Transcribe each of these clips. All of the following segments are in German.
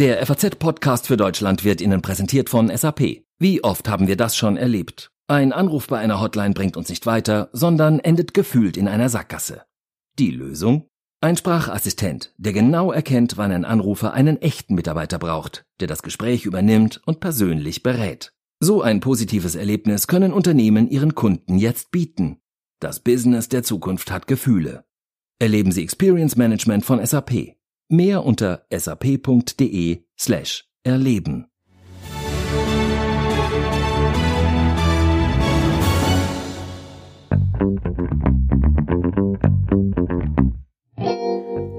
Der FAZ-Podcast für Deutschland wird Ihnen präsentiert von SAP. Wie oft haben wir das schon erlebt? Ein Anruf bei einer Hotline bringt uns nicht weiter, sondern endet gefühlt in einer Sackgasse. Die Lösung? Ein Sprachassistent, der genau erkennt, wann ein Anrufer einen echten Mitarbeiter braucht, der das Gespräch übernimmt und persönlich berät. So ein positives Erlebnis können Unternehmen ihren Kunden jetzt bieten. Das Business der Zukunft hat Gefühle. Erleben Sie Experience Management von SAP. Mehr unter sap.de slash erleben.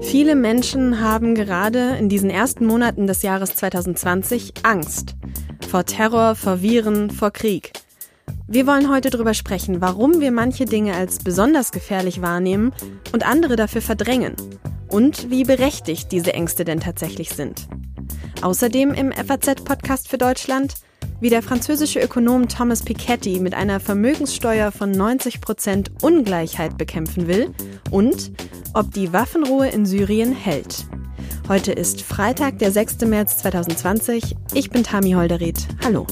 Viele Menschen haben gerade in diesen ersten Monaten des Jahres 2020 Angst. Vor Terror, vor Viren, vor Krieg. Wir wollen heute darüber sprechen, warum wir manche Dinge als besonders gefährlich wahrnehmen und andere dafür verdrängen. Und wie berechtigt diese Ängste denn tatsächlich sind. Außerdem im FAZ-Podcast für Deutschland, wie der französische Ökonom Thomas Piketty mit einer Vermögenssteuer von 90 Prozent Ungleichheit bekämpfen will und ob die Waffenruhe in Syrien hält. Heute ist Freitag, der 6. März 2020. Ich bin Tami Holderried. Hallo.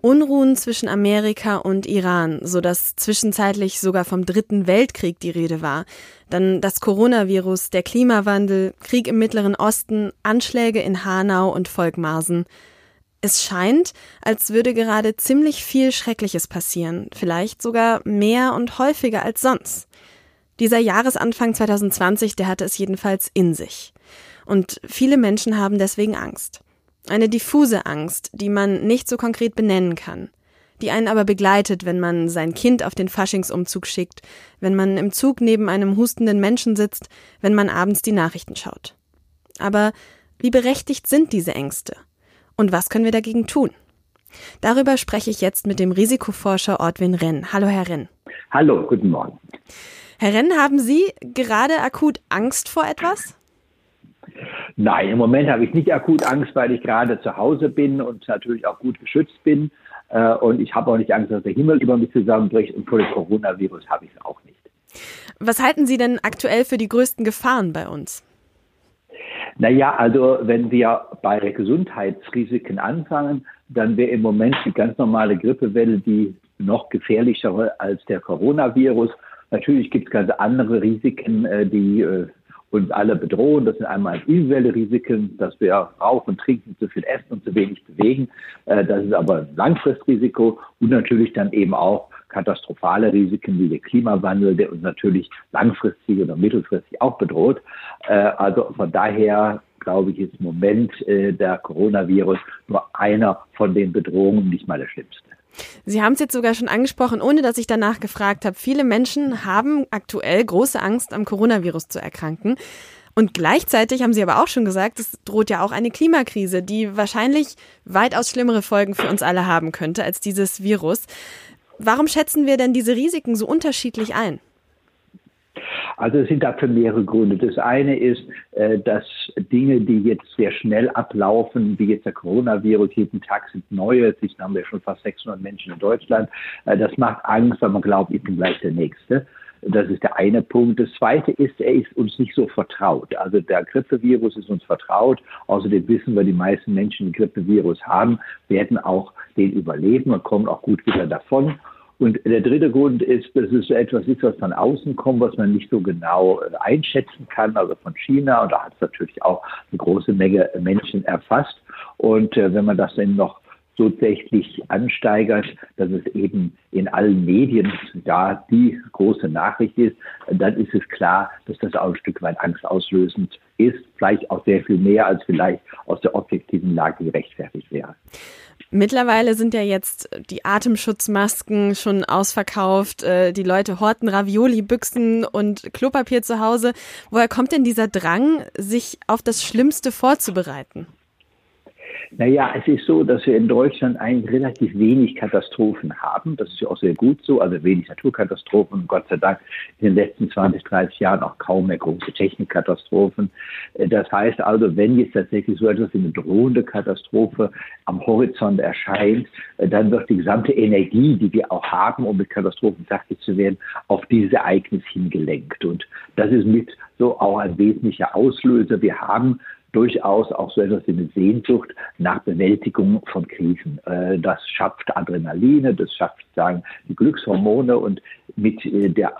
Unruhen zwischen Amerika und Iran, so dass zwischenzeitlich sogar vom Dritten Weltkrieg die Rede war. Dann das Coronavirus, der Klimawandel, Krieg im Mittleren Osten, Anschläge in Hanau und Volkmarsen. Es scheint, als würde gerade ziemlich viel Schreckliches passieren, vielleicht sogar mehr und häufiger als sonst. Dieser Jahresanfang 2020, der hatte es jedenfalls in sich. Und viele Menschen haben deswegen Angst. Eine diffuse Angst, die man nicht so konkret benennen kann, die einen aber begleitet, wenn man sein Kind auf den Faschingsumzug schickt, wenn man im Zug neben einem hustenden Menschen sitzt, wenn man abends die Nachrichten schaut. Aber wie berechtigt sind diese Ängste? Und was können wir dagegen tun? Darüber spreche ich jetzt mit dem Risikoforscher Ortwin Renn. Hallo, Herr Renn. Hallo, guten Morgen. Herr Renn, haben Sie gerade akut Angst vor etwas? Nein, im Moment habe ich nicht akut Angst, weil ich gerade zu Hause bin und natürlich auch gut geschützt bin. Äh, und ich habe auch nicht Angst, dass der Himmel über mich zusammenbricht. Und vor dem Coronavirus habe ich es auch nicht. Was halten Sie denn aktuell für die größten Gefahren bei uns? Naja, also wenn wir bei Gesundheitsrisiken anfangen, dann wäre im Moment die ganz normale Grippewelle die noch gefährlichere als der Coronavirus. Natürlich gibt es ganz andere Risiken, äh, die äh, uns alle bedrohen. Das sind einmal individuelle Risiken, dass wir rauchen, trinken, zu viel essen und zu wenig bewegen. Äh, das ist aber ein Langfristrisiko und natürlich dann eben auch katastrophale Risiken wie der Klimawandel, der uns natürlich langfristig oder mittelfristig auch bedroht. Äh, also von daher glaube ich, ist im Moment äh, der Coronavirus nur einer von den Bedrohungen, nicht mal der schlimmste. Sie haben es jetzt sogar schon angesprochen, ohne dass ich danach gefragt habe. Viele Menschen haben aktuell große Angst, am Coronavirus zu erkranken. Und gleichzeitig haben Sie aber auch schon gesagt, es droht ja auch eine Klimakrise, die wahrscheinlich weitaus schlimmere Folgen für uns alle haben könnte als dieses Virus. Warum schätzen wir denn diese Risiken so unterschiedlich ein? Also es sind dafür mehrere Gründe. Das eine ist, äh, dass Dinge, die jetzt sehr schnell ablaufen, wie jetzt der Coronavirus, jeden Tag sind neue, jetzt haben wir schon fast 600 Menschen in Deutschland, äh, das macht Angst, weil man glaubt, ich bin gleich der Nächste. Das ist der eine Punkt. Das zweite ist, er ist uns nicht so vertraut. Also der Grippevirus ist uns vertraut. Außerdem wissen wir, die meisten Menschen, die Grippevirus haben, werden auch den überleben und kommen auch gut wieder davon. Und der dritte Grund ist, dass es etwas ist, was von außen kommt, was man nicht so genau äh, einschätzen kann, also von China. Und da hat es natürlich auch eine große Menge Menschen erfasst. Und äh, wenn man das dann noch so tatsächlich ansteigert, dass es eben in allen Medien da die große Nachricht ist, dann ist es klar, dass das auch ein Stück weit angstauslösend ist, vielleicht auch sehr viel mehr als vielleicht aus der objektiven Lage gerechtfertigt wäre. Mittlerweile sind ja jetzt die Atemschutzmasken schon ausverkauft. Äh, die Leute horten Ravioli-Büchsen und Klopapier zu Hause. Woher kommt denn dieser Drang, sich auf das Schlimmste vorzubereiten? Naja, es ist so, dass wir in Deutschland eigentlich relativ wenig Katastrophen haben. Das ist ja auch sehr gut so, also wenig Naturkatastrophen. Gott sei Dank in den letzten 20, 30 Jahren auch kaum mehr große Technikkatastrophen. Das heißt also, wenn jetzt tatsächlich so etwas wie eine drohende Katastrophe am Horizont erscheint, dann wird die gesamte Energie, die wir auch haben, um mit Katastrophen fertig zu werden, auf dieses Ereignis hingelenkt. Und das ist mit so auch ein wesentlicher Auslöser. Wir haben durchaus auch so etwas wie eine Sehnsucht nach Bewältigung von Krisen. Äh, das schafft Adrenaline, das schafft sagen die Glückshormone und mit äh, der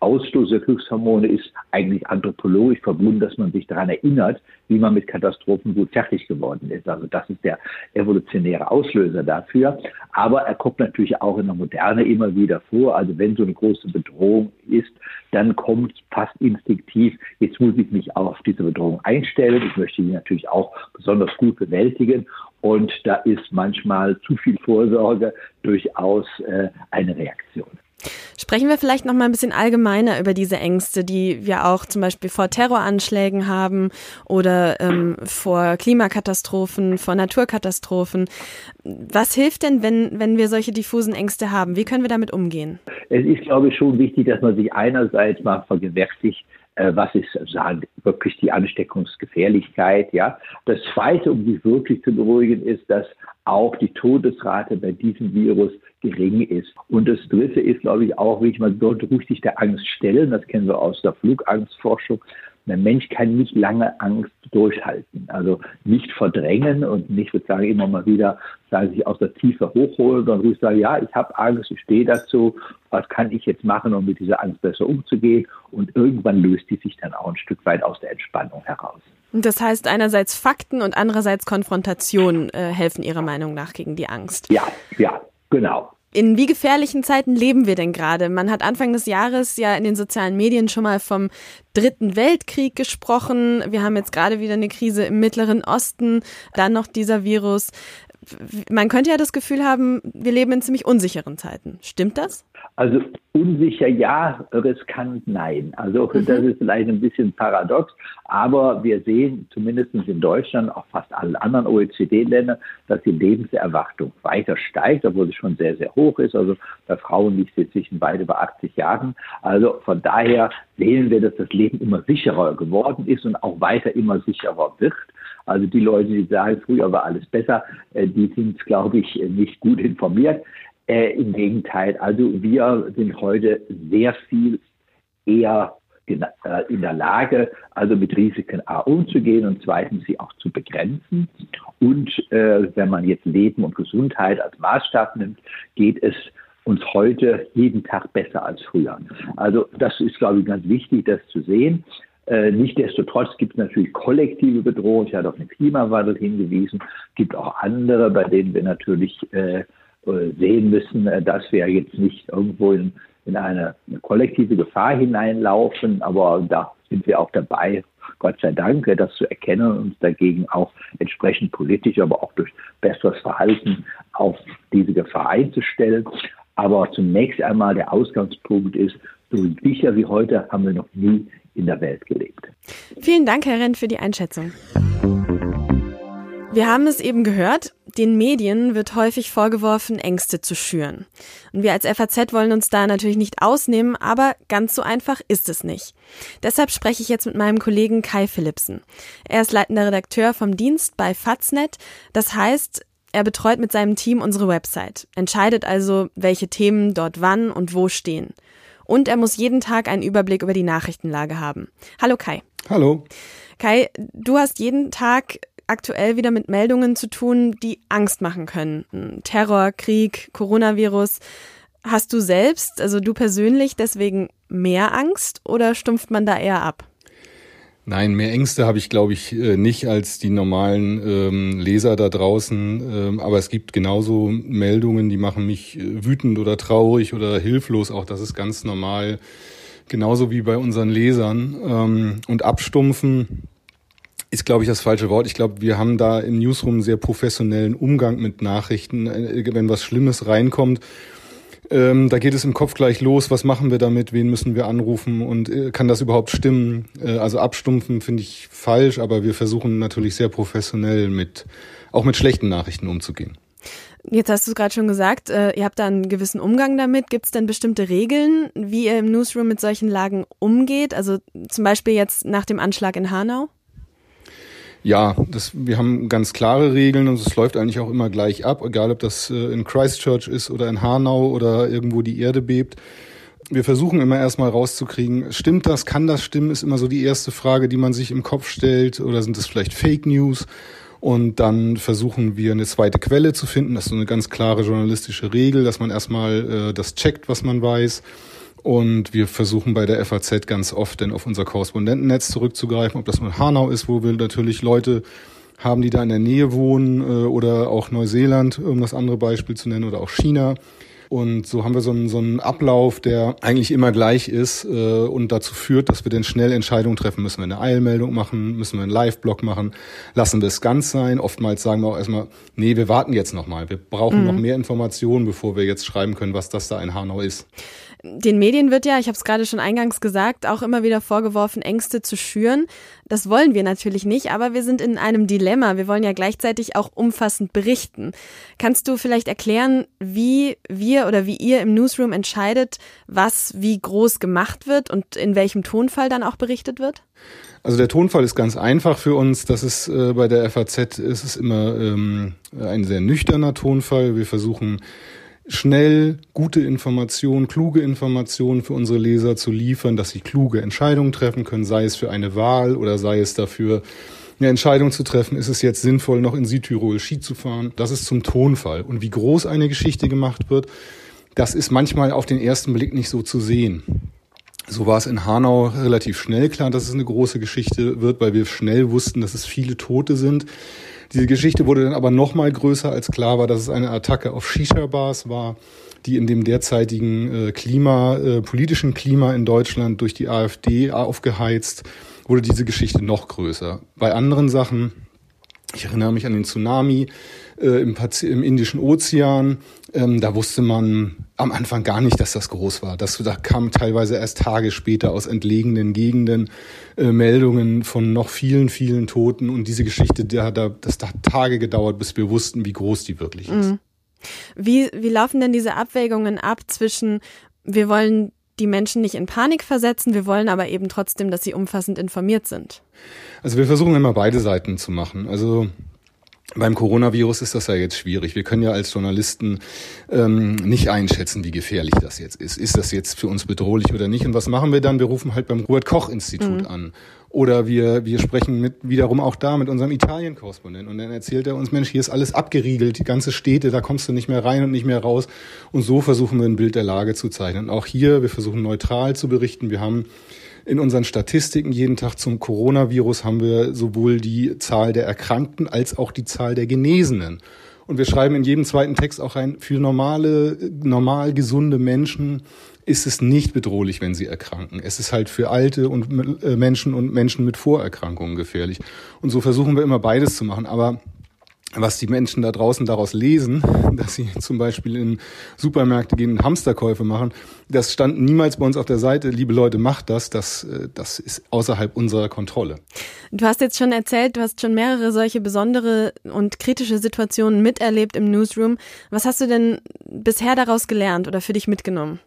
Ausstoß der Glückshormone ist eigentlich anthropologisch verbunden, dass man sich daran erinnert, wie man mit Katastrophen gut fertig geworden ist. Also das ist der evolutionäre Auslöser dafür. Aber er kommt natürlich auch in der Moderne immer wieder vor. Also wenn so eine große Bedrohung ist, dann kommt fast instinktiv, jetzt muss ich mich auf diese Bedrohung einstellen. Ich möchte die natürlich auch besonders gut bewältigen. Und da ist manchmal zu viel Vorsorge durchaus äh, eine Reaktion. Sprechen wir vielleicht noch mal ein bisschen allgemeiner über diese Ängste, die wir auch zum Beispiel vor Terroranschlägen haben oder ähm, vor Klimakatastrophen, vor Naturkatastrophen. Was hilft denn, wenn, wenn wir solche diffusen Ängste haben? Wie können wir damit umgehen? Es ist, glaube ich, schon wichtig, dass man sich einerseits mal vergewerktigt, äh, was ist sagen, wirklich die Ansteckungsgefährlichkeit. Ja. Das Zweite, um sich wirklich zu beruhigen, ist, dass auch die Todesrate bei diesem Virus gering ist. Und das Dritte ist, glaube ich, auch, wie ich mal sollte ruhig sich der Angst stellen. Das kennen wir aus der Flugangstforschung. Der Mensch kann nicht lange Angst durchhalten. Also nicht verdrängen und nicht sozusagen immer mal wieder sagen, sich aus der Tiefe hochholen, sondern ruhig sagen, ja, ich habe Angst, ich stehe dazu, was kann ich jetzt machen, um mit dieser Angst besser umzugehen? Und irgendwann löst die sich dann auch ein Stück weit aus der Entspannung heraus. Das heißt, einerseits Fakten und andererseits Konfrontation äh, helfen Ihrer Meinung nach gegen die Angst. Ja, ja, genau. In wie gefährlichen Zeiten leben wir denn gerade? Man hat Anfang des Jahres ja in den sozialen Medien schon mal vom Dritten Weltkrieg gesprochen. Wir haben jetzt gerade wieder eine Krise im Mittleren Osten, dann noch dieser Virus. Man könnte ja das Gefühl haben, wir leben in ziemlich unsicheren Zeiten. Stimmt das? Also unsicher ja, riskant nein. Also mhm. das ist vielleicht ein bisschen paradox, aber wir sehen zumindest in Deutschland, auch fast allen anderen OECD-Ländern, dass die Lebenserwartung weiter steigt, obwohl sie schon sehr, sehr hoch ist. Also bei Frauen liegt sie zwischen beide bei 80 Jahren. Also von daher sehen wir, dass das Leben immer sicherer geworden ist und auch weiter immer sicherer wird. Also die Leute, die sagen, früher war alles besser, äh, die sind, glaube ich, nicht gut informiert. Äh, Im Gegenteil, also wir sind heute sehr viel eher in, äh, in der Lage, also mit Risiken A umzugehen und zweitens sie auch zu begrenzen. Und äh, wenn man jetzt Leben und Gesundheit als Maßstab nimmt, geht es uns heute jeden Tag besser als früher. Also das ist, glaube ich, ganz wichtig, das zu sehen. Äh, Nichtsdestotrotz gibt es natürlich kollektive Bedrohungen. Ich hatte auf den Klimawandel hingewiesen. Es gibt auch andere, bei denen wir natürlich äh, äh, sehen müssen, äh, dass wir jetzt nicht irgendwo in, in eine, kollektive Gefahr hineinlaufen, aber da sind wir auch dabei, Gott sei Dank, das zu erkennen und uns dagegen auch entsprechend politisch, aber auch durch besseres Verhalten auf diese Gefahr einzustellen. Aber zunächst einmal der Ausgangspunkt ist, so sicher wie heute haben wir noch nie in der Welt gelebt. Vielen Dank, Herr Renn, für die Einschätzung. Wir haben es eben gehört, den Medien wird häufig vorgeworfen, Ängste zu schüren. Und wir als FAZ wollen uns da natürlich nicht ausnehmen, aber ganz so einfach ist es nicht. Deshalb spreche ich jetzt mit meinem Kollegen Kai Philipsen. Er ist leitender Redakteur vom Dienst bei Faznet. Das heißt, er betreut mit seinem Team unsere Website, entscheidet also, welche Themen dort wann und wo stehen. Und er muss jeden Tag einen Überblick über die Nachrichtenlage haben. Hallo Kai. Hallo. Kai, du hast jeden Tag aktuell wieder mit Meldungen zu tun, die Angst machen können. Terror, Krieg, Coronavirus. Hast du selbst, also du persönlich, deswegen mehr Angst oder stumpft man da eher ab? Nein, mehr Ängste habe ich, glaube ich, äh, nicht als die normalen ähm, Leser da draußen. Ähm, aber es gibt genauso Meldungen, die machen mich äh, wütend oder traurig oder hilflos. Auch das ist ganz normal. Genauso wie bei unseren Lesern. Ähm, und abstumpfen ist, glaube ich, das falsche Wort. Ich glaube, wir haben da im Newsroom sehr professionellen Umgang mit Nachrichten. Äh, wenn was Schlimmes reinkommt, ähm, da geht es im Kopf gleich los. Was machen wir damit? Wen müssen wir anrufen? Und äh, kann das überhaupt stimmen? Äh, also abstumpfen finde ich falsch, aber wir versuchen natürlich sehr professionell mit auch mit schlechten Nachrichten umzugehen. Jetzt hast du es gerade schon gesagt, äh, ihr habt da einen gewissen Umgang damit. Gibt es denn bestimmte Regeln, wie ihr im Newsroom mit solchen Lagen umgeht? Also zum Beispiel jetzt nach dem Anschlag in Hanau? Ja, das, wir haben ganz klare Regeln und es läuft eigentlich auch immer gleich ab, egal ob das äh, in Christchurch ist oder in Hanau oder irgendwo die Erde bebt. Wir versuchen immer erstmal rauszukriegen, stimmt das, kann das stimmen, ist immer so die erste Frage, die man sich im Kopf stellt oder sind das vielleicht Fake News? Und dann versuchen wir eine zweite Quelle zu finden. Das ist so eine ganz klare journalistische Regel, dass man erstmal äh, das checkt, was man weiß. Und wir versuchen bei der FAZ ganz oft dann auf unser Korrespondentennetz zurückzugreifen, ob das nur Hanau ist, wo wir natürlich Leute haben, die da in der Nähe wohnen, äh, oder auch Neuseeland, um das andere Beispiel zu nennen, oder auch China. Und so haben wir so einen, so einen Ablauf, der eigentlich immer gleich ist äh, und dazu führt, dass wir dann schnell Entscheidungen treffen. Müssen wir eine Eilmeldung machen? Müssen wir einen Live-Blog machen? Lassen wir es ganz sein? Oftmals sagen wir auch erstmal, nee, wir warten jetzt noch mal. Wir brauchen mhm. noch mehr Informationen, bevor wir jetzt schreiben können, was das da in Hanau ist. Den Medien wird ja, ich habe es gerade schon eingangs gesagt, auch immer wieder vorgeworfen, Ängste zu schüren. Das wollen wir natürlich nicht, aber wir sind in einem Dilemma. Wir wollen ja gleichzeitig auch umfassend berichten. Kannst du vielleicht erklären, wie wir oder wie ihr im Newsroom entscheidet, was wie groß gemacht wird und in welchem Tonfall dann auch berichtet wird? Also der Tonfall ist ganz einfach für uns. Das ist äh, bei der FAZ ist es immer ähm, ein sehr nüchterner Tonfall. Wir versuchen schnell gute Informationen, kluge Informationen für unsere Leser zu liefern, dass sie kluge Entscheidungen treffen können, sei es für eine Wahl oder sei es dafür, eine Entscheidung zu treffen, ist es jetzt sinnvoll, noch in Südtirol Ski zu fahren. Das ist zum Tonfall. Und wie groß eine Geschichte gemacht wird, das ist manchmal auf den ersten Blick nicht so zu sehen. So war es in Hanau relativ schnell klar, dass es eine große Geschichte wird, weil wir schnell wussten, dass es viele Tote sind. Diese Geschichte wurde dann aber noch mal größer, als klar war, dass es eine Attacke auf Shisha-Bars war, die in dem derzeitigen äh, Klima, äh, politischen Klima in Deutschland durch die AfD aufgeheizt, wurde diese Geschichte noch größer. Bei anderen Sachen, ich erinnere mich an den Tsunami äh, im, im Indischen Ozean, ähm, da wusste man am Anfang gar nicht, dass das groß war. Das, da kam teilweise erst Tage später aus entlegenen Gegenden äh, Meldungen von noch vielen, vielen Toten. Und diese Geschichte, der, da, das hat Tage gedauert, bis wir wussten, wie groß die wirklich ist. Mhm. Wie, wie laufen denn diese Abwägungen ab zwischen, wir wollen die Menschen nicht in Panik versetzen, wir wollen aber eben trotzdem, dass sie umfassend informiert sind? Also wir versuchen immer beide Seiten zu machen. Also beim Coronavirus ist das ja jetzt schwierig. Wir können ja als Journalisten ähm, nicht einschätzen, wie gefährlich das jetzt ist. Ist das jetzt für uns bedrohlich oder nicht? Und was machen wir dann? Wir rufen halt beim Robert-Koch-Institut mhm. an. Oder wir, wir sprechen mit, wiederum auch da mit unserem Italien-Korrespondenten. Und dann erzählt er uns, Mensch, hier ist alles abgeriegelt, die ganze Städte, da kommst du nicht mehr rein und nicht mehr raus. Und so versuchen wir ein Bild der Lage zu zeichnen. Und auch hier, wir versuchen neutral zu berichten. Wir haben in unseren Statistiken jeden Tag zum Coronavirus haben wir sowohl die Zahl der Erkrankten als auch die Zahl der Genesenen. Und wir schreiben in jedem zweiten Text auch ein, für normale, normal gesunde Menschen ist es nicht bedrohlich, wenn sie erkranken. Es ist halt für alte und äh, Menschen und Menschen mit Vorerkrankungen gefährlich. Und so versuchen wir immer beides zu machen. Aber was die Menschen da draußen daraus lesen, dass sie zum Beispiel in Supermärkte gehen und Hamsterkäufe machen, das stand niemals bei uns auf der Seite. Liebe Leute, macht das. Das, äh, das ist außerhalb unserer Kontrolle. Du hast jetzt schon erzählt, du hast schon mehrere solche besondere und kritische Situationen miterlebt im Newsroom. Was hast du denn bisher daraus gelernt oder für dich mitgenommen?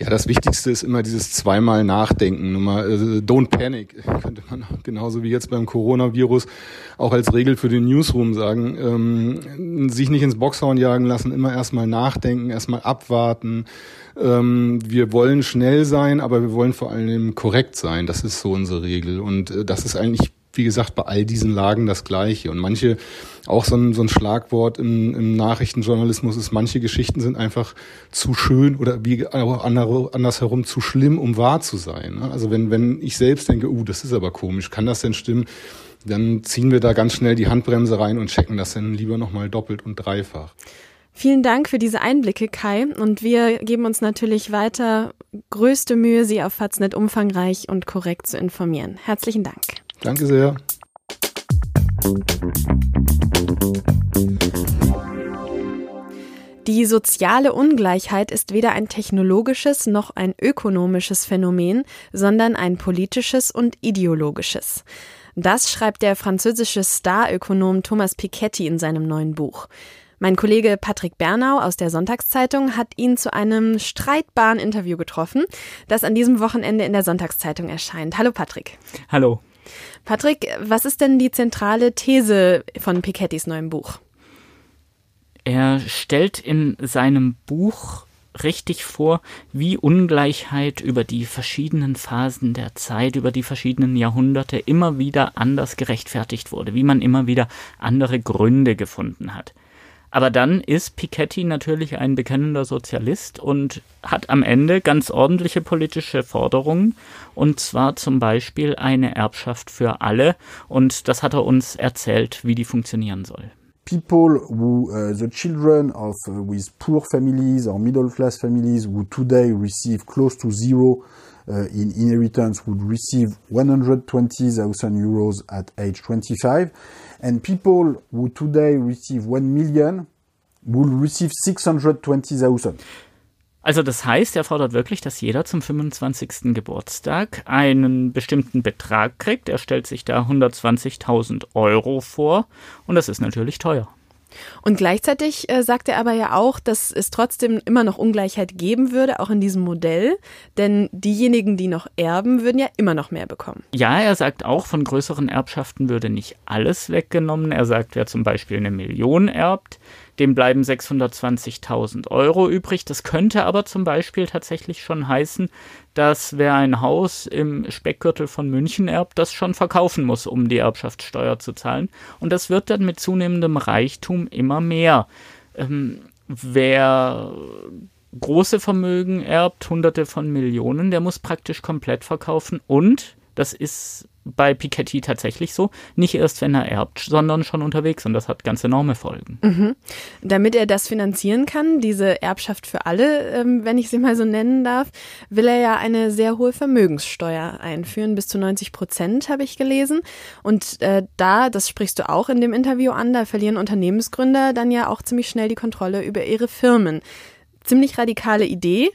Ja, das Wichtigste ist immer dieses zweimal Nachdenken. Nummer, äh, don't panic, könnte man genauso wie jetzt beim Coronavirus auch als Regel für den Newsroom sagen. Ähm, sich nicht ins Boxhorn jagen lassen, immer erstmal nachdenken, erstmal abwarten. Ähm, wir wollen schnell sein, aber wir wollen vor allem korrekt sein. Das ist so unsere Regel. Und äh, das ist eigentlich wie gesagt, bei all diesen Lagen das Gleiche. Und manche, auch so ein, so ein Schlagwort im, im Nachrichtenjournalismus ist, manche Geschichten sind einfach zu schön oder wie auch andersherum zu schlimm, um wahr zu sein. Ne? Also wenn, wenn ich selbst denke, uh, das ist aber komisch, kann das denn stimmen? Dann ziehen wir da ganz schnell die Handbremse rein und checken das dann lieber nochmal doppelt und dreifach. Vielen Dank für diese Einblicke, Kai. Und wir geben uns natürlich weiter größte Mühe, Sie auf Faznet umfangreich und korrekt zu informieren. Herzlichen Dank. Danke sehr. Die soziale Ungleichheit ist weder ein technologisches noch ein ökonomisches Phänomen, sondern ein politisches und ideologisches. Das schreibt der französische Starökonom Thomas Piketty in seinem neuen Buch. Mein Kollege Patrick Bernau aus der Sonntagszeitung hat ihn zu einem streitbaren Interview getroffen, das an diesem Wochenende in der Sonntagszeitung erscheint. Hallo Patrick. Hallo. Patrick, was ist denn die zentrale These von Pikettys neuem Buch? Er stellt in seinem Buch richtig vor, wie Ungleichheit über die verschiedenen Phasen der Zeit, über die verschiedenen Jahrhunderte immer wieder anders gerechtfertigt wurde, wie man immer wieder andere Gründe gefunden hat. Aber dann ist Piketty natürlich ein bekennender Sozialist und hat am Ende ganz ordentliche politische Forderungen, und zwar zum Beispiel eine Erbschaft für alle, und das hat er uns erzählt, wie die funktionieren soll. People who, uh, the children of uh, with poor families or middle class families who today receive close to zero in inheritance would receive 120,000 euros at age 25, and people who today receive 1 million will receive 620,000. Also das heißt, er fordert wirklich, dass jeder zum 25. Geburtstag einen bestimmten Betrag kriegt. Er stellt sich da 120.000 Euro vor und das ist natürlich teuer. Und gleichzeitig äh, sagt er aber ja auch, dass es trotzdem immer noch Ungleichheit geben würde, auch in diesem Modell. Denn diejenigen, die noch erben, würden ja immer noch mehr bekommen. Ja, er sagt auch, von größeren Erbschaften würde nicht alles weggenommen. Er sagt, wer zum Beispiel eine Million erbt, dem bleiben 620.000 Euro übrig. Das könnte aber zum Beispiel tatsächlich schon heißen, dass wer ein Haus im Speckgürtel von München erbt, das schon verkaufen muss, um die Erbschaftssteuer zu zahlen. Und das wird dann mit zunehmendem Reichtum immer mehr. Ähm, wer große Vermögen erbt, hunderte von Millionen, der muss praktisch komplett verkaufen und das ist bei Piketty tatsächlich so. Nicht erst, wenn er erbt, sondern schon unterwegs und das hat ganz enorme Folgen. Mhm. Damit er das finanzieren kann, diese Erbschaft für alle, ähm, wenn ich sie mal so nennen darf, will er ja eine sehr hohe Vermögenssteuer einführen, bis zu 90 Prozent, habe ich gelesen. Und äh, da, das sprichst du auch in dem Interview an, da verlieren Unternehmensgründer dann ja auch ziemlich schnell die Kontrolle über ihre Firmen. Ziemlich radikale Idee.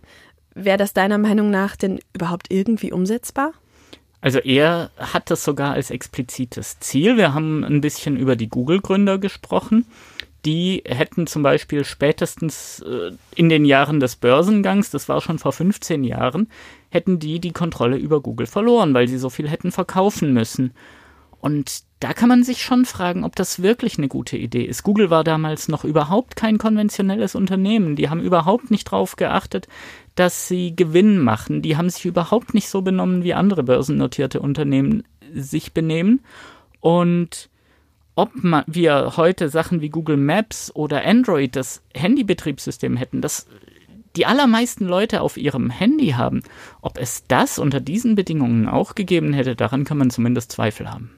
Wäre das deiner Meinung nach denn überhaupt irgendwie umsetzbar? Also er hat das sogar als explizites Ziel. Wir haben ein bisschen über die Google-Gründer gesprochen. Die hätten zum Beispiel spätestens äh, in den Jahren des Börsengangs, das war schon vor 15 Jahren, hätten die die Kontrolle über Google verloren, weil sie so viel hätten verkaufen müssen. Und da kann man sich schon fragen, ob das wirklich eine gute Idee ist. Google war damals noch überhaupt kein konventionelles Unternehmen. Die haben überhaupt nicht darauf geachtet, dass sie Gewinn machen. Die haben sich überhaupt nicht so benommen, wie andere börsennotierte Unternehmen sich benehmen. Und ob wir heute Sachen wie Google Maps oder Android, das Handybetriebssystem hätten, das die allermeisten Leute auf ihrem Handy haben, ob es das unter diesen Bedingungen auch gegeben hätte, daran kann man zumindest Zweifel haben.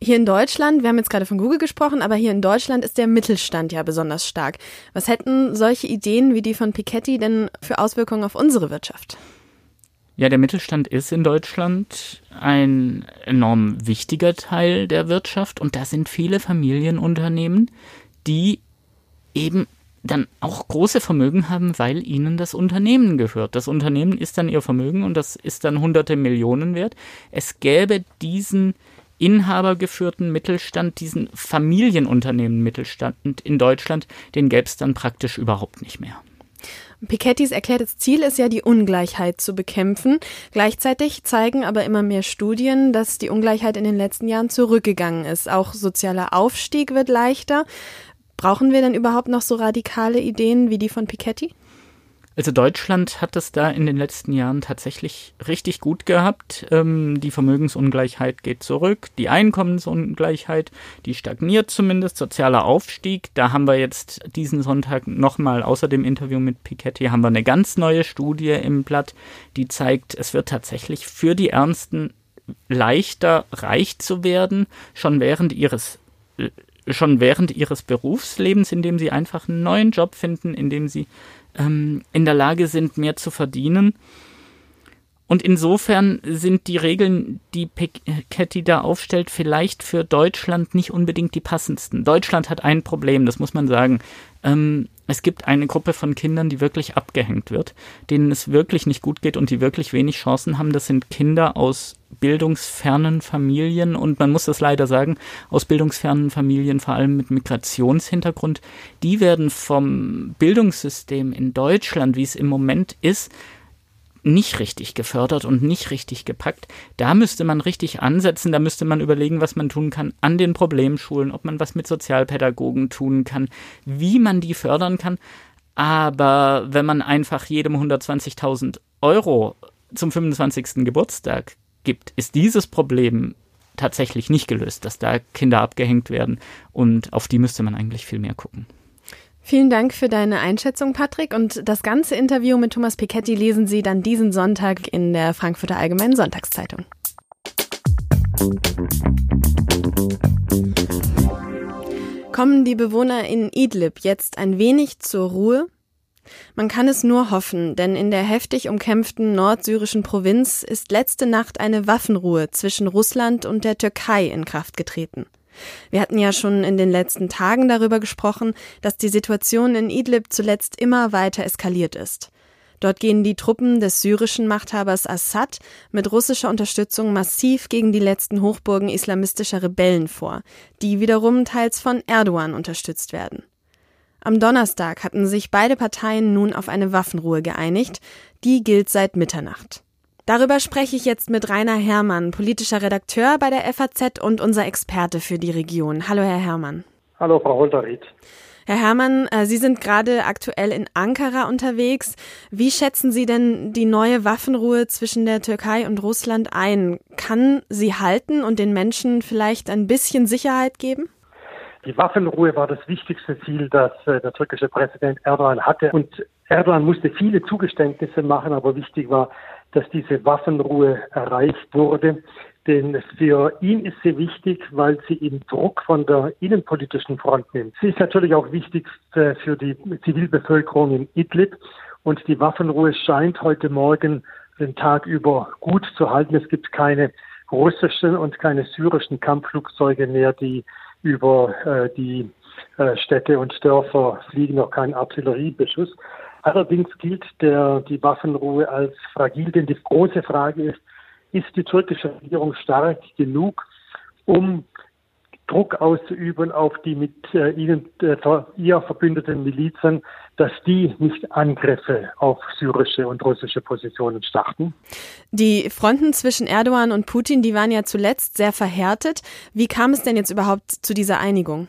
Hier in Deutschland, wir haben jetzt gerade von Google gesprochen, aber hier in Deutschland ist der Mittelstand ja besonders stark. Was hätten solche Ideen wie die von Piketty denn für Auswirkungen auf unsere Wirtschaft? Ja, der Mittelstand ist in Deutschland ein enorm wichtiger Teil der Wirtschaft und da sind viele Familienunternehmen, die eben dann auch große Vermögen haben, weil ihnen das Unternehmen gehört. Das Unternehmen ist dann ihr Vermögen und das ist dann hunderte Millionen wert. Es gäbe diesen inhabergeführten Mittelstand, diesen Familienunternehmen Mittelstand in Deutschland, den gäbe es dann praktisch überhaupt nicht mehr. Pikettys erklärtes Ziel ist ja, die Ungleichheit zu bekämpfen. Gleichzeitig zeigen aber immer mehr Studien, dass die Ungleichheit in den letzten Jahren zurückgegangen ist. Auch sozialer Aufstieg wird leichter. Brauchen wir denn überhaupt noch so radikale Ideen wie die von Piketty? Also Deutschland hat es da in den letzten Jahren tatsächlich richtig gut gehabt. Ähm, die Vermögensungleichheit geht zurück, die Einkommensungleichheit, die stagniert zumindest, sozialer Aufstieg. Da haben wir jetzt diesen Sonntag nochmal außer dem Interview mit Piketty haben wir eine ganz neue Studie im Blatt, die zeigt, es wird tatsächlich für die Ernsten leichter reich zu werden, schon während ihres schon während ihres Berufslebens, indem sie einfach einen neuen Job finden, indem sie ähm, in der Lage sind, mehr zu verdienen. Und insofern sind die Regeln, die Piketty da aufstellt, vielleicht für Deutschland nicht unbedingt die passendsten. Deutschland hat ein Problem, das muss man sagen. Ähm, es gibt eine Gruppe von Kindern, die wirklich abgehängt wird, denen es wirklich nicht gut geht und die wirklich wenig Chancen haben. Das sind Kinder aus bildungsfernen Familien und man muss das leider sagen, aus bildungsfernen Familien, vor allem mit Migrationshintergrund, die werden vom Bildungssystem in Deutschland, wie es im Moment ist, nicht richtig gefördert und nicht richtig gepackt. Da müsste man richtig ansetzen, da müsste man überlegen, was man tun kann an den Problemschulen, ob man was mit Sozialpädagogen tun kann, wie man die fördern kann. Aber wenn man einfach jedem 120.000 Euro zum 25. Geburtstag gibt, ist dieses Problem tatsächlich nicht gelöst, dass da Kinder abgehängt werden und auf die müsste man eigentlich viel mehr gucken. Vielen Dank für deine Einschätzung, Patrick. Und das ganze Interview mit Thomas Piketty lesen Sie dann diesen Sonntag in der Frankfurter Allgemeinen Sonntagszeitung. Kommen die Bewohner in Idlib jetzt ein wenig zur Ruhe? Man kann es nur hoffen, denn in der heftig umkämpften nordsyrischen Provinz ist letzte Nacht eine Waffenruhe zwischen Russland und der Türkei in Kraft getreten. Wir hatten ja schon in den letzten Tagen darüber gesprochen, dass die Situation in Idlib zuletzt immer weiter eskaliert ist. Dort gehen die Truppen des syrischen Machthabers Assad mit russischer Unterstützung massiv gegen die letzten Hochburgen islamistischer Rebellen vor, die wiederum teils von Erdogan unterstützt werden. Am Donnerstag hatten sich beide Parteien nun auf eine Waffenruhe geeinigt, die gilt seit Mitternacht. Darüber spreche ich jetzt mit Rainer Herrmann, politischer Redakteur bei der FAZ und unser Experte für die Region. Hallo, Herr Herrmann. Hallo, Frau Holterried. Herr Herrmann, äh, Sie sind gerade aktuell in Ankara unterwegs. Wie schätzen Sie denn die neue Waffenruhe zwischen der Türkei und Russland ein? Kann sie halten und den Menschen vielleicht ein bisschen Sicherheit geben? Die Waffenruhe war das wichtigste Ziel, das äh, der türkische Präsident Erdogan hatte. Und Erdogan musste viele Zugeständnisse machen, aber wichtig war, dass diese Waffenruhe erreicht wurde. Denn für ihn ist sie wichtig, weil sie ihm Druck von der innenpolitischen Front nimmt. Sie ist natürlich auch wichtig für die Zivilbevölkerung in Idlib. Und die Waffenruhe scheint heute Morgen den Tag über gut zu halten. Es gibt keine russischen und keine syrischen Kampfflugzeuge mehr, die über äh, die äh, Städte und Dörfer fliegen, noch kein Artilleriebeschuss. Allerdings gilt der, die Waffenruhe als fragil, denn die große Frage ist, ist die türkische Regierung stark genug, um Druck auszuüben auf die mit äh, ihnen äh, ihr verbündeten Milizen, dass die nicht Angriffe auf syrische und russische Positionen starten. Die Fronten zwischen Erdogan und Putin, die waren ja zuletzt sehr verhärtet. Wie kam es denn jetzt überhaupt zu dieser Einigung?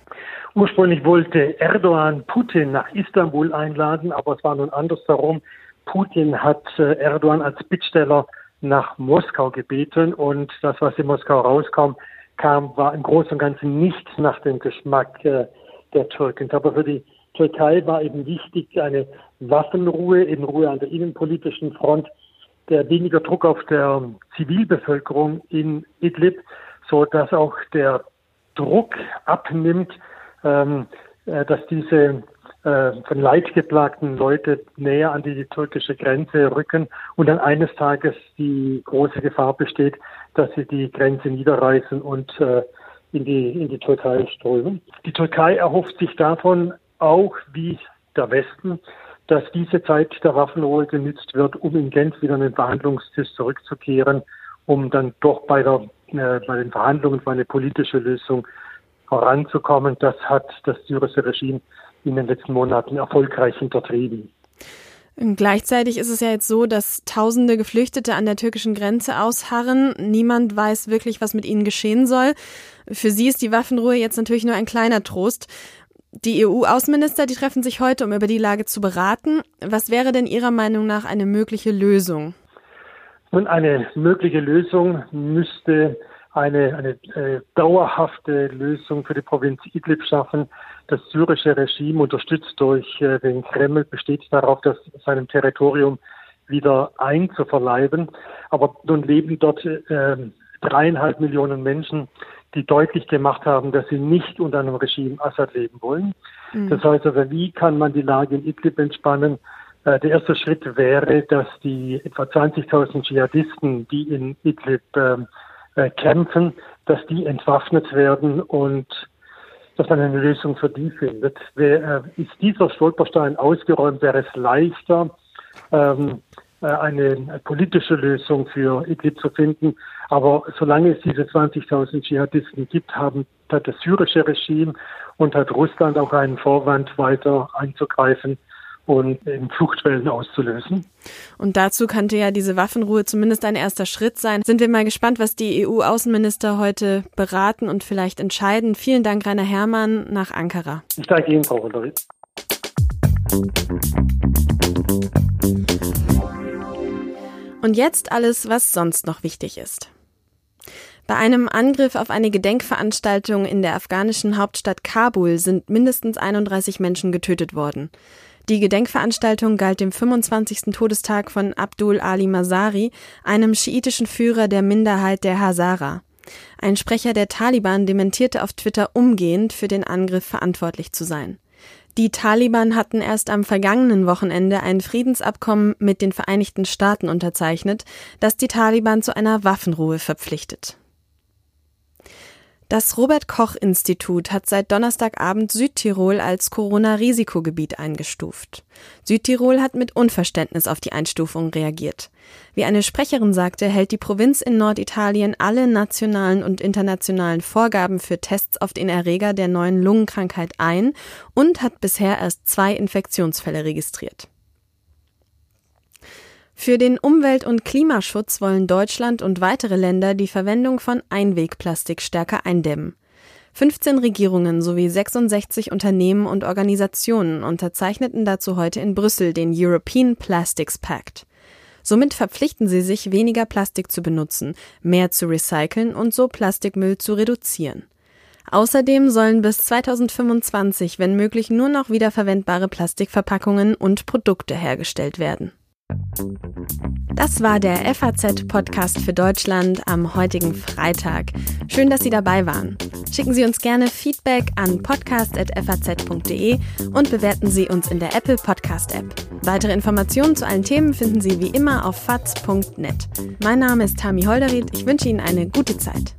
Ursprünglich wollte Erdogan Putin nach Istanbul einladen, aber es war nun andersherum. Putin hat äh, Erdogan als Bittsteller nach Moskau gebeten und das, was in Moskau rauskam, kam, war im Großen und Ganzen nicht nach dem Geschmack äh, der Türken. Aber für die Türkei war eben wichtig eine Waffenruhe, eben Ruhe an der innenpolitischen Front, der weniger Druck auf der Zivilbevölkerung in Idlib, so dass auch der Druck abnimmt, ähm, äh, dass diese äh, von Leid geplagten Leute näher an die türkische Grenze rücken und dann eines Tages die große Gefahr besteht, dass sie die Grenze niederreißen und äh, in die, in die Türkei strömen. Die Türkei erhofft sich davon auch, wie der Westen, dass diese Zeit der Waffenruhe genützt wird, um in Genf wieder an den Verhandlungstisch zurückzukehren, um dann doch bei, der, äh, bei den Verhandlungen für eine politische Lösung voranzukommen. Das hat das syrische Regime in den letzten Monaten erfolgreich hintertrieben. Gleichzeitig ist es ja jetzt so, dass tausende Geflüchtete an der türkischen Grenze ausharren. Niemand weiß wirklich, was mit ihnen geschehen soll. Für sie ist die Waffenruhe jetzt natürlich nur ein kleiner Trost. Die EU-Außenminister, die treffen sich heute, um über die Lage zu beraten. Was wäre denn Ihrer Meinung nach eine mögliche Lösung? Und eine mögliche Lösung müsste eine, eine äh, dauerhafte Lösung für die Provinz Idlib schaffen. Das syrische Regime, unterstützt durch äh, den Kreml, besteht darauf, das seinem Territorium wieder einzuverleiben. Aber nun leben dort äh, dreieinhalb Millionen Menschen, die deutlich gemacht haben, dass sie nicht unter einem Regime Assad leben wollen. Mhm. Das heißt also, wie kann man die Lage in Idlib entspannen? Äh, der erste Schritt wäre, dass die etwa 20.000 Dschihadisten, die in Idlib äh, äh, kämpfen, dass die entwaffnet werden und dass man eine Lösung für die findet. Äh, ist dieser Stolperstein ausgeräumt, wäre es leichter, ähm, äh, eine politische Lösung für Idlib zu finden. Aber solange es diese 20.000 Dschihadisten gibt, haben, hat das syrische Regime und hat Russland auch einen Vorwand, weiter einzugreifen und in Fluchtwellen auszulösen. Und dazu könnte ja diese Waffenruhe zumindest ein erster Schritt sein. Sind wir mal gespannt, was die EU-Außenminister heute beraten und vielleicht entscheiden. Vielen Dank, Rainer Herrmann, nach Ankara. Ich danke Ihnen, Frau Hollerit. Und jetzt alles, was sonst noch wichtig ist. Bei einem Angriff auf eine Gedenkveranstaltung in der afghanischen Hauptstadt Kabul sind mindestens 31 Menschen getötet worden. Die Gedenkveranstaltung galt dem 25. Todestag von Abdul Ali Masari, einem schiitischen Führer der Minderheit der Hazara. Ein Sprecher der Taliban dementierte auf Twitter umgehend, für den Angriff verantwortlich zu sein. Die Taliban hatten erst am vergangenen Wochenende ein Friedensabkommen mit den Vereinigten Staaten unterzeichnet, das die Taliban zu einer Waffenruhe verpflichtet. Das Robert Koch Institut hat seit Donnerstagabend Südtirol als Corona-Risikogebiet eingestuft. Südtirol hat mit Unverständnis auf die Einstufung reagiert. Wie eine Sprecherin sagte, hält die Provinz in Norditalien alle nationalen und internationalen Vorgaben für Tests auf den Erreger der neuen Lungenkrankheit ein und hat bisher erst zwei Infektionsfälle registriert. Für den Umwelt- und Klimaschutz wollen Deutschland und weitere Länder die Verwendung von Einwegplastik stärker eindämmen. 15 Regierungen sowie 66 Unternehmen und Organisationen unterzeichneten dazu heute in Brüssel den European Plastics Pact. Somit verpflichten sie sich, weniger Plastik zu benutzen, mehr zu recyceln und so Plastikmüll zu reduzieren. Außerdem sollen bis 2025, wenn möglich, nur noch wiederverwendbare Plastikverpackungen und Produkte hergestellt werden. Das war der FAZ-Podcast für Deutschland am heutigen Freitag. Schön, dass Sie dabei waren. Schicken Sie uns gerne Feedback an podcast.faz.de und bewerten Sie uns in der Apple Podcast App. Weitere Informationen zu allen Themen finden Sie wie immer auf faz.net. Mein Name ist Tami Holderried. Ich wünsche Ihnen eine gute Zeit.